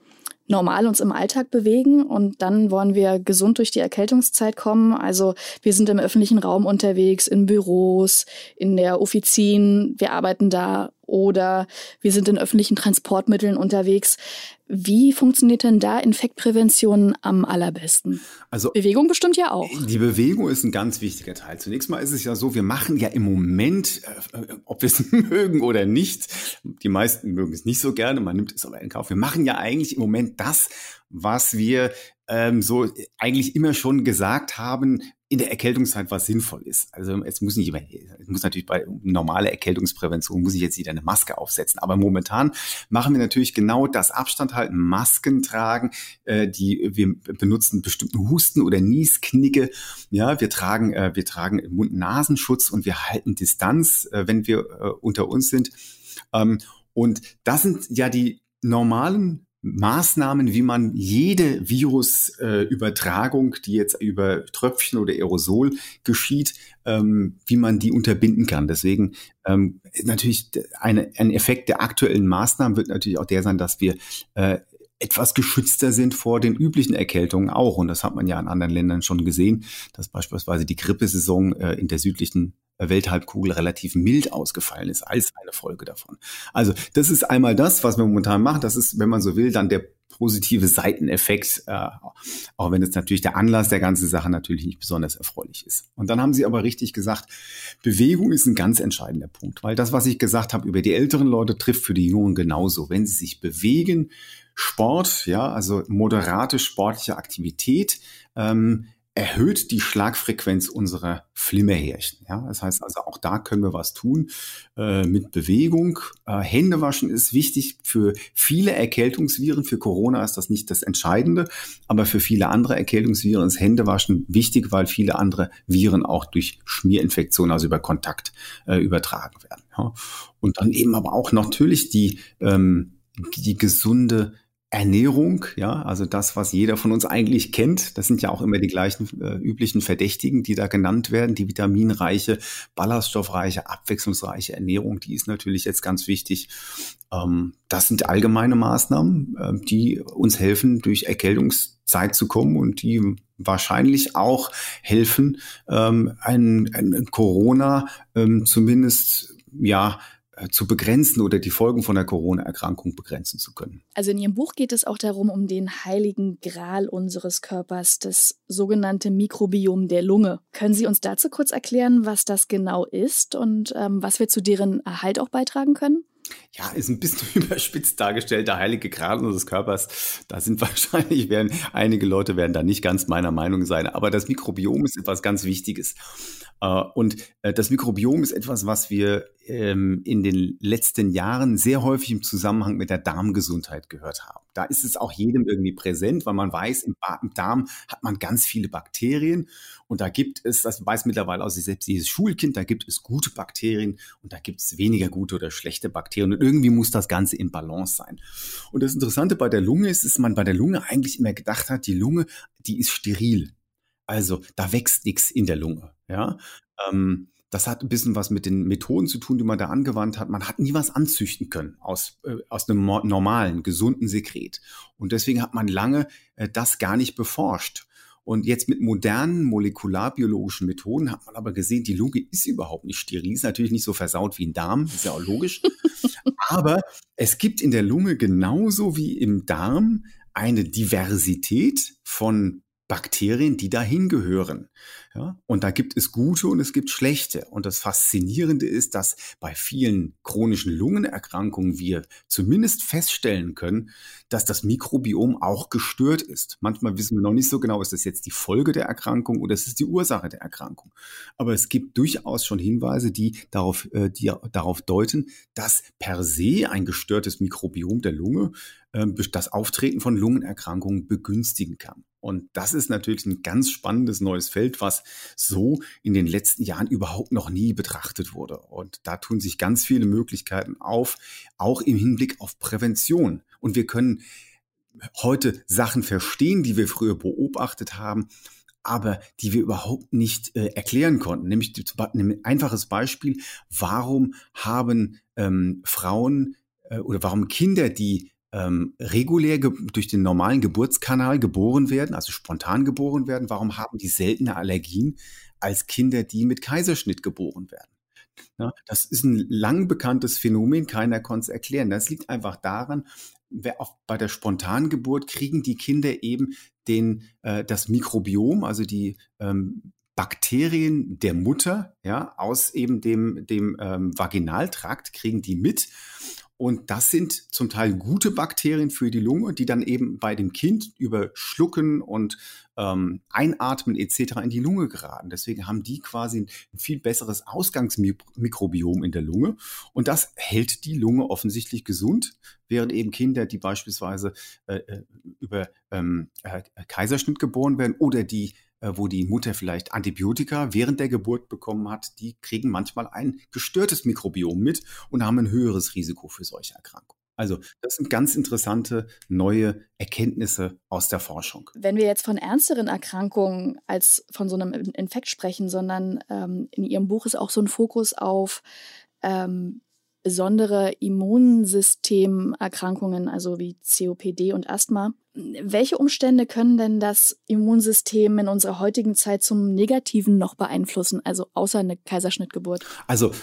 Speaker 2: normal uns im Alltag bewegen und dann wollen wir gesund durch die Erkältungszeit kommen. Also wir sind im öffentlichen Raum unterwegs, in Büros, in der Offizin, wir arbeiten da oder wir sind in öffentlichen Transportmitteln unterwegs. Wie funktioniert denn da Infektprävention am allerbesten? Also Bewegung bestimmt ja auch.
Speaker 3: Die Bewegung ist ein ganz wichtiger Teil. Zunächst mal ist es ja so, wir machen ja im Moment, äh, ob wir es mögen oder nicht, die meisten mögen es nicht so gerne, man nimmt es aber in Kauf. Wir machen ja eigentlich im Moment das, was wir ähm, so eigentlich immer schon gesagt haben, in der Erkältungszeit was sinnvoll ist. Also es muss nicht, es muss natürlich bei normaler Erkältungsprävention muss ich jetzt wieder eine Maske aufsetzen. Aber momentan machen wir natürlich genau das Abstand halten, Masken tragen, äh, die wir benutzen bestimmten Husten oder Niesknicke. Ja, wir tragen, äh, wir tragen Mund-Nasenschutz und wir halten Distanz, äh, wenn wir äh, unter uns sind. Ähm, und das sind ja die normalen Maßnahmen, wie man jede Virusübertragung, äh, die jetzt über Tröpfchen oder Aerosol geschieht, ähm, wie man die unterbinden kann. Deswegen ähm, natürlich eine, ein Effekt der aktuellen Maßnahmen wird natürlich auch der sein, dass wir äh, etwas geschützter sind vor den üblichen Erkältungen auch. Und das hat man ja in anderen Ländern schon gesehen, dass beispielsweise die Grippesaison äh, in der südlichen Welthalbkugel relativ mild ausgefallen ist als eine Folge davon. Also das ist einmal das, was wir momentan machen. Das ist, wenn man so will, dann der positive Seiteneffekt, äh, auch wenn es natürlich der Anlass der ganzen Sache natürlich nicht besonders erfreulich ist. Und dann haben Sie aber richtig gesagt, Bewegung ist ein ganz entscheidender Punkt, weil das, was ich gesagt habe über die älteren Leute, trifft für die Jungen genauso. Wenn sie sich bewegen, Sport, ja, also moderate sportliche Aktivität, ähm, erhöht die Schlagfrequenz unserer Flimmerhärchen. Ja, das heißt also, auch da können wir was tun äh, mit Bewegung. Äh, Händewaschen ist wichtig für viele Erkältungsviren. Für Corona ist das nicht das Entscheidende, aber für viele andere Erkältungsviren ist Händewaschen wichtig, weil viele andere Viren auch durch Schmierinfektionen, also über Kontakt, äh, übertragen werden. Ja. Und dann eben aber auch natürlich die, ähm, die gesunde Ernährung, ja, also das, was jeder von uns eigentlich kennt. Das sind ja auch immer die gleichen äh, üblichen Verdächtigen, die da genannt werden. Die vitaminreiche, ballaststoffreiche, abwechslungsreiche Ernährung, die ist natürlich jetzt ganz wichtig. Ähm, das sind allgemeine Maßnahmen, äh, die uns helfen, durch Erkältungszeit zu kommen und die wahrscheinlich auch helfen, ähm, ein, ein Corona ähm, zumindest ja zu begrenzen oder die Folgen von der Corona-Erkrankung begrenzen zu können.
Speaker 2: Also in Ihrem Buch geht es auch darum, um den heiligen Gral unseres Körpers, das sogenannte Mikrobiom der Lunge. Können Sie uns dazu kurz erklären, was das genau ist und ähm, was wir zu deren Erhalt auch beitragen können?
Speaker 3: Ja, ist ein bisschen überspitzt dargestellt, der heilige Gral unseres Körpers. Da sind wahrscheinlich, werden, einige Leute werden da nicht ganz meiner Meinung sein. Aber das Mikrobiom ist etwas ganz Wichtiges. Äh, und äh, das Mikrobiom ist etwas, was wir ähm, in den letzten Jahren sehr häufig im Zusammenhang mit der Darmgesundheit gehört haben. Da ist es auch jedem irgendwie präsent, weil man weiß, im Darm hat man ganz viele Bakterien und da gibt es, das weiß mittlerweile aus selbst jedes Schulkind, da gibt es gute Bakterien und da gibt es weniger gute oder schlechte Bakterien und irgendwie muss das Ganze in Balance sein. Und das Interessante bei der Lunge ist, dass man bei der Lunge eigentlich immer gedacht hat, die Lunge, die ist steril. Also da wächst nichts in der Lunge. Ja, ähm, das hat ein bisschen was mit den Methoden zu tun, die man da angewandt hat. Man hat nie was anzüchten können aus, äh, aus einem normalen, gesunden Sekret. Und deswegen hat man lange äh, das gar nicht beforscht. Und jetzt mit modernen molekularbiologischen Methoden hat man aber gesehen, die Lunge ist überhaupt nicht steril, ist natürlich nicht so versaut wie ein Darm, ist ja auch logisch. aber es gibt in der Lunge genauso wie im Darm eine Diversität von Bakterien, die dahin gehören. Ja, und da gibt es gute und es gibt schlechte. Und das Faszinierende ist, dass bei vielen chronischen Lungenerkrankungen wir zumindest feststellen können, dass das Mikrobiom auch gestört ist. Manchmal wissen wir noch nicht so genau, ist das jetzt die Folge der Erkrankung oder ist es die Ursache der Erkrankung. Aber es gibt durchaus schon Hinweise, die darauf, äh, die darauf deuten, dass per se ein gestörtes Mikrobiom der Lunge äh, das Auftreten von Lungenerkrankungen begünstigen kann. Und das ist natürlich ein ganz spannendes neues Feld, was so in den letzten Jahren überhaupt noch nie betrachtet wurde. Und da tun sich ganz viele Möglichkeiten auf, auch im Hinblick auf Prävention. Und wir können heute Sachen verstehen, die wir früher beobachtet haben, aber die wir überhaupt nicht äh, erklären konnten. Nämlich ein einfaches Beispiel, warum haben ähm, Frauen äh, oder warum Kinder, die ähm, regulär durch den normalen Geburtskanal geboren werden, also spontan geboren werden, warum haben die seltene Allergien als Kinder, die mit Kaiserschnitt geboren werden? Ja, das ist ein lang bekanntes Phänomen, keiner konnte es erklären. Das liegt einfach daran, bei der Spontangeburt kriegen die Kinder eben den, äh, das Mikrobiom, also die ähm, Bakterien der Mutter, ja, aus eben dem, dem ähm, Vaginaltrakt kriegen die mit und das sind zum Teil gute Bakterien für die Lunge, die dann eben bei dem Kind über Schlucken und ähm, Einatmen etc. in die Lunge geraten. Deswegen haben die quasi ein viel besseres Ausgangsmikrobiom in der Lunge. Und das hält die Lunge offensichtlich gesund, während eben Kinder, die beispielsweise äh, äh über ähm, äh, Kaiserschnitt geboren werden oder die wo die Mutter vielleicht Antibiotika während der Geburt bekommen hat, die kriegen manchmal ein gestörtes Mikrobiom mit und haben ein höheres Risiko für solche Erkrankungen. Also das sind ganz interessante neue Erkenntnisse aus der Forschung.
Speaker 2: Wenn wir jetzt von ernsteren Erkrankungen als von so einem Infekt sprechen, sondern ähm, in Ihrem Buch ist auch so ein Fokus auf ähm, besondere Immunsystemerkrankungen, also wie COPD und Asthma. Welche Umstände können denn das Immunsystem in unserer heutigen Zeit zum Negativen noch beeinflussen, also außer eine Kaiserschnittgeburt?
Speaker 3: Also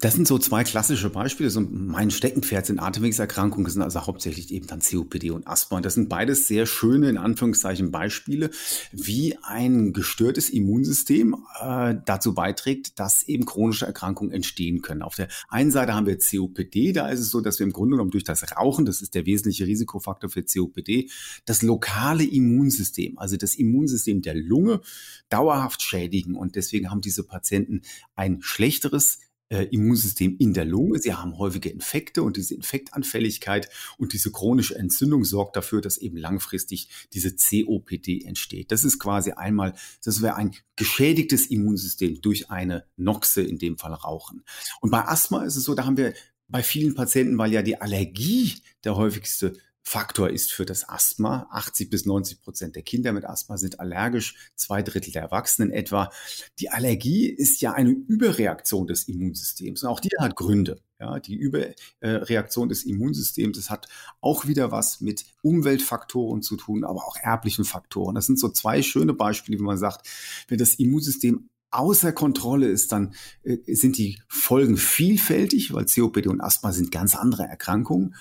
Speaker 3: das sind so zwei klassische Beispiele. So mein Steckenpferd sind Atemwegserkrankungen, das sind also hauptsächlich eben dann COPD und Asthma. Und das sind beides sehr schöne, in Anführungszeichen, Beispiele, wie ein gestörtes Immunsystem äh, dazu beiträgt, dass eben chronische Erkrankungen entstehen können. Auf der einen Seite haben wir COPD, da ist es so, dass wir im Grunde genommen durch das Rauchen, das ist der wesentliche Risikofaktor für COPD, das lokale Immunsystem, also das Immunsystem der Lunge, dauerhaft schädigen. Und deswegen haben diese Patienten ein schlechteres äh, Immunsystem in der Lunge. Sie haben häufige Infekte und diese Infektanfälligkeit und diese chronische Entzündung sorgt dafür, dass eben langfristig diese COPD entsteht. Das ist quasi einmal, das wäre ein geschädigtes Immunsystem durch eine Noxe, in dem Fall Rauchen. Und bei Asthma ist es so, da haben wir bei vielen Patienten, weil ja die Allergie der häufigste Faktor ist für das Asthma. 80 bis 90 Prozent der Kinder mit Asthma sind allergisch, zwei Drittel der Erwachsenen etwa. Die Allergie ist ja eine Überreaktion des Immunsystems und auch die hat Gründe. Ja, die Überreaktion des Immunsystems, das hat auch wieder was mit Umweltfaktoren zu tun, aber auch erblichen Faktoren. Das sind so zwei schöne Beispiele, wie man sagt, wenn das Immunsystem außer Kontrolle ist, dann äh, sind die Folgen vielfältig, weil COPD und Asthma sind ganz andere Erkrankungen.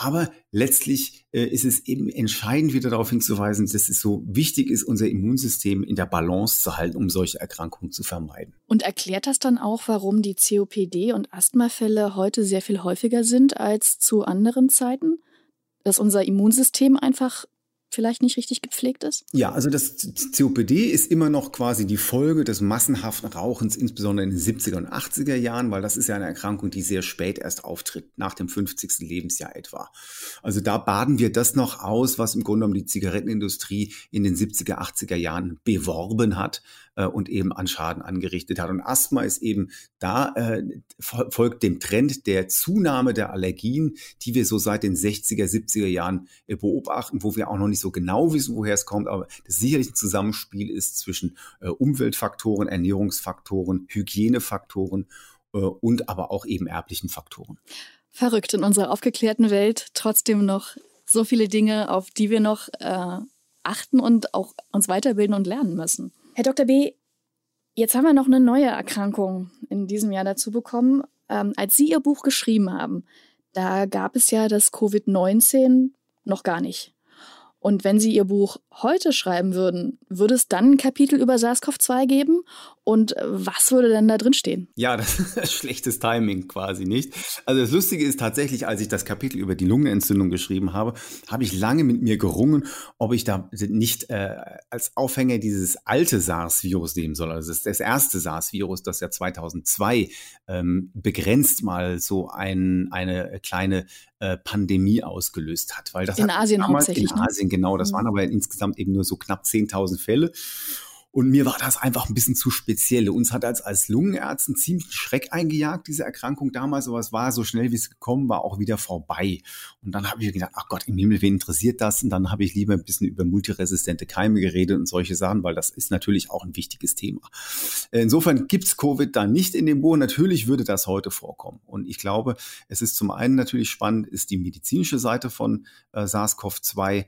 Speaker 3: Aber letztlich äh, ist es eben entscheidend, wieder darauf hinzuweisen, dass es so wichtig ist, unser Immunsystem in der Balance zu halten, um solche Erkrankungen zu vermeiden.
Speaker 2: Und erklärt das dann auch, warum die COPD und Asthmafälle heute sehr viel häufiger sind als zu anderen Zeiten? Dass unser Immunsystem einfach vielleicht nicht richtig gepflegt ist?
Speaker 3: Ja, also das COPD ist immer noch quasi die Folge des massenhaften Rauchens, insbesondere in den 70er und 80er Jahren, weil das ist ja eine Erkrankung, die sehr spät erst auftritt, nach dem 50. Lebensjahr etwa. Also da baden wir das noch aus, was im Grunde genommen die Zigarettenindustrie in den 70er, 80er Jahren beworben hat äh, und eben an Schaden angerichtet hat. Und Asthma ist eben da, äh, folgt dem Trend der Zunahme der Allergien, die wir so seit den 60er, 70er Jahren äh, beobachten, wo wir auch noch nicht so genau wissen, woher es kommt, aber das sicherlich ein Zusammenspiel ist zwischen äh, Umweltfaktoren, Ernährungsfaktoren, Hygienefaktoren äh, und aber auch eben erblichen Faktoren.
Speaker 2: Verrückt in unserer aufgeklärten Welt trotzdem noch so viele Dinge, auf die wir noch äh, achten und auch uns weiterbilden und lernen müssen. Herr Dr. B., jetzt haben wir noch eine neue Erkrankung in diesem Jahr dazu bekommen. Ähm, als Sie Ihr Buch geschrieben haben, da gab es ja das Covid-19 noch gar nicht. Und wenn Sie Ihr Buch heute schreiben würden, würde es dann ein Kapitel über SARS-CoV-2 geben? Und was würde denn da drin stehen?
Speaker 3: Ja, das ist schlechtes Timing quasi nicht. Also das Lustige ist tatsächlich, als ich das Kapitel über die Lungenentzündung geschrieben habe, habe ich lange mit mir gerungen, ob ich da nicht äh, als Aufhänger dieses alte SARS-Virus nehmen soll. Also das ist das erste SARS-Virus, das ja 2002 ähm, begrenzt mal so ein, eine kleine äh, Pandemie ausgelöst hat. Weil das
Speaker 2: in Asien hauptsächlich.
Speaker 3: In ne? Asien, genau. Das mhm. waren aber insgesamt eben nur so knapp 10.000 Fälle. Und mir war das einfach ein bisschen zu speziell. Uns hat als, als Lungenärzten ziemlich Schreck eingejagt, diese Erkrankung damals, aber es war so schnell, wie es gekommen war, auch wieder vorbei. Und dann habe ich gedacht, ach Gott, im Himmel, wen interessiert das? Und dann habe ich lieber ein bisschen über multiresistente Keime geredet und solche Sachen, weil das ist natürlich auch ein wichtiges Thema. Insofern gibt's Covid da nicht in dem Buch. Natürlich würde das heute vorkommen. Und ich glaube, es ist zum einen natürlich spannend, ist die medizinische Seite von äh, SARS-CoV-2,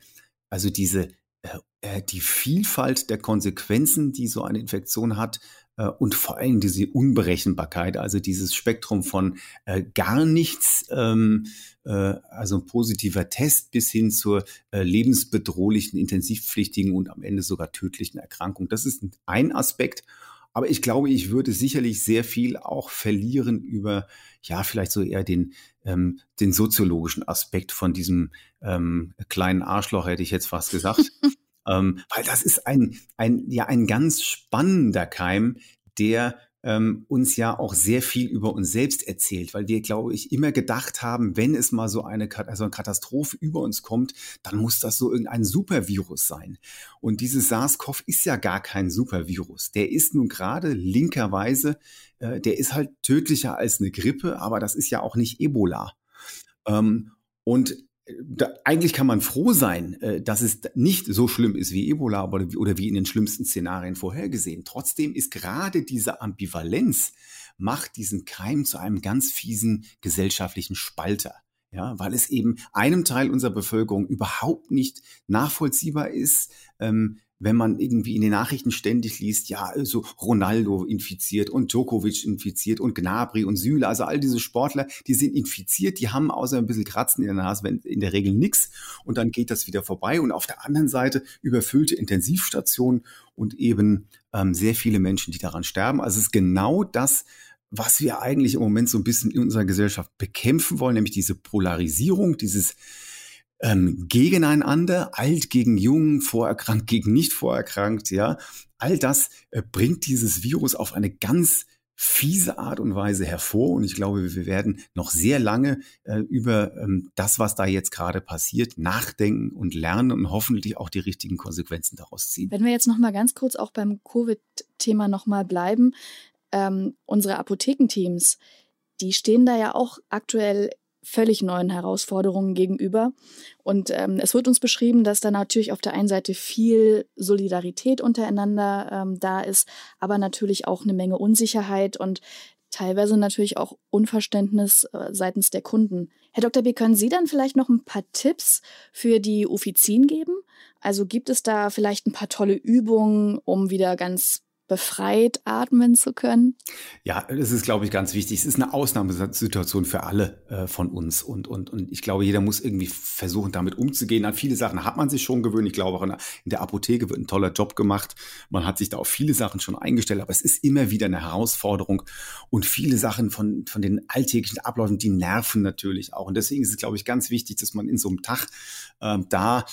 Speaker 3: also diese äh, äh, die Vielfalt der Konsequenzen, die so eine Infektion hat, äh, und vor allem diese Unberechenbarkeit, also dieses Spektrum von äh, gar nichts, ähm, äh, also ein positiver Test bis hin zur äh, lebensbedrohlichen, intensivpflichtigen und am Ende sogar tödlichen Erkrankung. Das ist ein Aspekt. Aber ich glaube, ich würde sicherlich sehr viel auch verlieren über, ja, vielleicht so eher den, ähm, den soziologischen Aspekt von diesem ähm, kleinen Arschloch, hätte ich jetzt fast gesagt. ähm, weil das ist ein, ein, ja, ein ganz spannender Keim, der ähm, uns ja auch sehr viel über uns selbst erzählt, weil wir, glaube ich, immer gedacht haben, wenn es mal so eine, also eine Katastrophe über uns kommt, dann muss das so irgendein Supervirus sein. Und dieses SARS-CoV ist ja gar kein Supervirus. Der ist nun gerade linkerweise, äh, der ist halt tödlicher als eine Grippe, aber das ist ja auch nicht Ebola. Ähm, und da, eigentlich kann man froh sein, äh, dass es nicht so schlimm ist wie Ebola oder, oder wie in den schlimmsten Szenarien vorhergesehen. Trotzdem ist gerade diese Ambivalenz macht diesen Keim zu einem ganz fiesen gesellschaftlichen Spalter. Ja, weil es eben einem Teil unserer Bevölkerung überhaupt nicht nachvollziehbar ist, ähm, wenn man irgendwie in den Nachrichten ständig liest, ja, so Ronaldo infiziert und Djokovic infiziert und Gnabry und Süle, also all diese Sportler, die sind infiziert, die haben außer ein bisschen Kratzen in der Nase in der Regel nichts und dann geht das wieder vorbei und auf der anderen Seite überfüllte Intensivstationen und eben ähm, sehr viele Menschen, die daran sterben. Also es ist genau das, was wir eigentlich im Moment so ein bisschen in unserer Gesellschaft bekämpfen wollen, nämlich diese Polarisierung, dieses ähm, gegeneinander, alt gegen jung, vorerkrankt gegen nicht vorerkrankt, ja. All das äh, bringt dieses Virus auf eine ganz fiese Art und Weise hervor. Und ich glaube, wir werden noch sehr lange äh, über ähm, das, was da jetzt gerade passiert, nachdenken und lernen und hoffentlich auch die richtigen Konsequenzen daraus ziehen.
Speaker 2: Wenn wir jetzt noch mal ganz kurz auch beim Covid-Thema noch mal bleiben, ähm, unsere Apothekenteams, die stehen da ja auch aktuell völlig neuen Herausforderungen gegenüber. Und ähm, es wird uns beschrieben, dass da natürlich auf der einen Seite viel Solidarität untereinander ähm, da ist, aber natürlich auch eine Menge Unsicherheit und teilweise natürlich auch Unverständnis äh, seitens der Kunden. Herr Dr. B., können Sie dann vielleicht noch ein paar Tipps für die Offizien geben? Also gibt es da vielleicht ein paar tolle Übungen, um wieder ganz befreit atmen zu können?
Speaker 3: Ja, das ist, glaube ich, ganz wichtig. Es ist eine Ausnahmesituation für alle äh, von uns. Und, und, und ich glaube, jeder muss irgendwie versuchen, damit umzugehen. An viele Sachen hat man sich schon gewöhnt. Ich glaube, auch in der Apotheke wird ein toller Job gemacht. Man hat sich da auf viele Sachen schon eingestellt, aber es ist immer wieder eine Herausforderung. Und viele Sachen von, von den alltäglichen Abläufen, die nerven natürlich auch. Und deswegen ist es, glaube ich, ganz wichtig, dass man in so einem Tag äh, da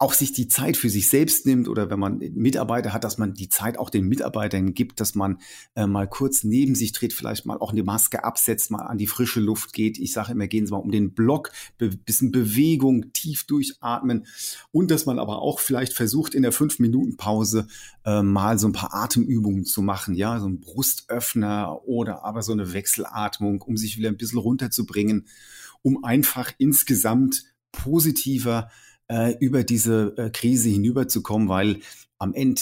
Speaker 3: auch sich die Zeit für sich selbst nimmt oder wenn man Mitarbeiter hat, dass man die Zeit auch den Mitarbeitern gibt, dass man äh, mal kurz neben sich dreht, vielleicht mal auch eine Maske absetzt, mal an die frische Luft geht. Ich sage immer, gehen Sie mal um den Block, be bisschen Bewegung, tief durchatmen und dass man aber auch vielleicht versucht, in der fünf Minuten Pause äh, mal so ein paar Atemübungen zu machen, ja, so ein Brustöffner oder aber so eine Wechselatmung, um sich wieder ein bisschen runterzubringen, um einfach insgesamt positiver über diese äh, Krise hinüberzukommen, weil am Ende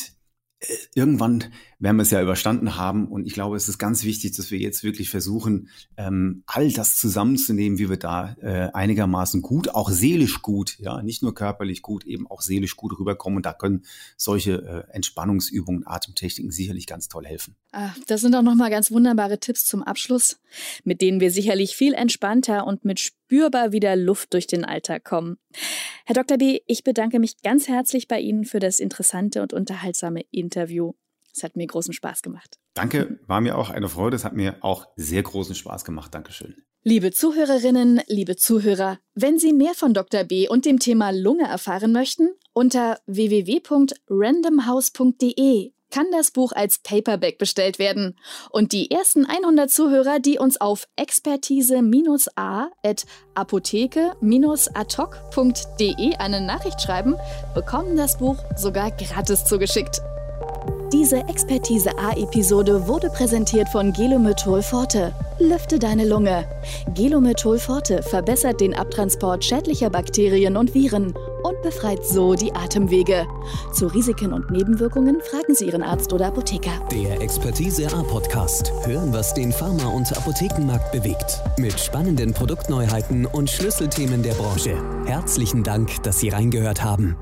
Speaker 3: äh, irgendwann werden wir es ja überstanden haben. Und ich glaube, es ist ganz wichtig, dass wir jetzt wirklich versuchen, ähm, all das zusammenzunehmen, wie wir da äh, einigermaßen gut, auch seelisch gut, ja, nicht nur körperlich gut, eben auch seelisch gut rüberkommen. Und da können solche äh, Entspannungsübungen, Atemtechniken sicherlich ganz toll helfen.
Speaker 2: Ah, das sind auch nochmal ganz wunderbare Tipps zum Abschluss, mit denen wir sicherlich viel entspannter und mit spürbar wieder Luft durch den Alltag kommen. Herr Dr. B., ich bedanke mich ganz herzlich bei Ihnen für das interessante und unterhaltsame Interview. Es hat mir großen Spaß gemacht.
Speaker 3: Danke, war mir auch eine Freude. Es hat mir auch sehr großen Spaß gemacht. Dankeschön.
Speaker 2: Liebe Zuhörerinnen, liebe Zuhörer, wenn Sie mehr von Dr. B und dem Thema Lunge erfahren möchten, unter www.randomhouse.de kann das Buch als Paperback bestellt werden. Und die ersten 100 Zuhörer, die uns auf expertise-a.apotheke-adhoc.de eine Nachricht schreiben, bekommen das Buch sogar gratis zugeschickt. Diese Expertise A-Episode wurde präsentiert von Gelomethol Forte. Lüfte deine Lunge. Gelomethol Forte verbessert den Abtransport schädlicher Bakterien und Viren und befreit so die Atemwege. Zu Risiken und Nebenwirkungen fragen Sie Ihren Arzt oder Apotheker.
Speaker 1: Der Expertise A Podcast. Hören, was den Pharma- und Apothekenmarkt bewegt. Mit spannenden Produktneuheiten und Schlüsselthemen der Branche. Herzlichen Dank, dass Sie reingehört haben.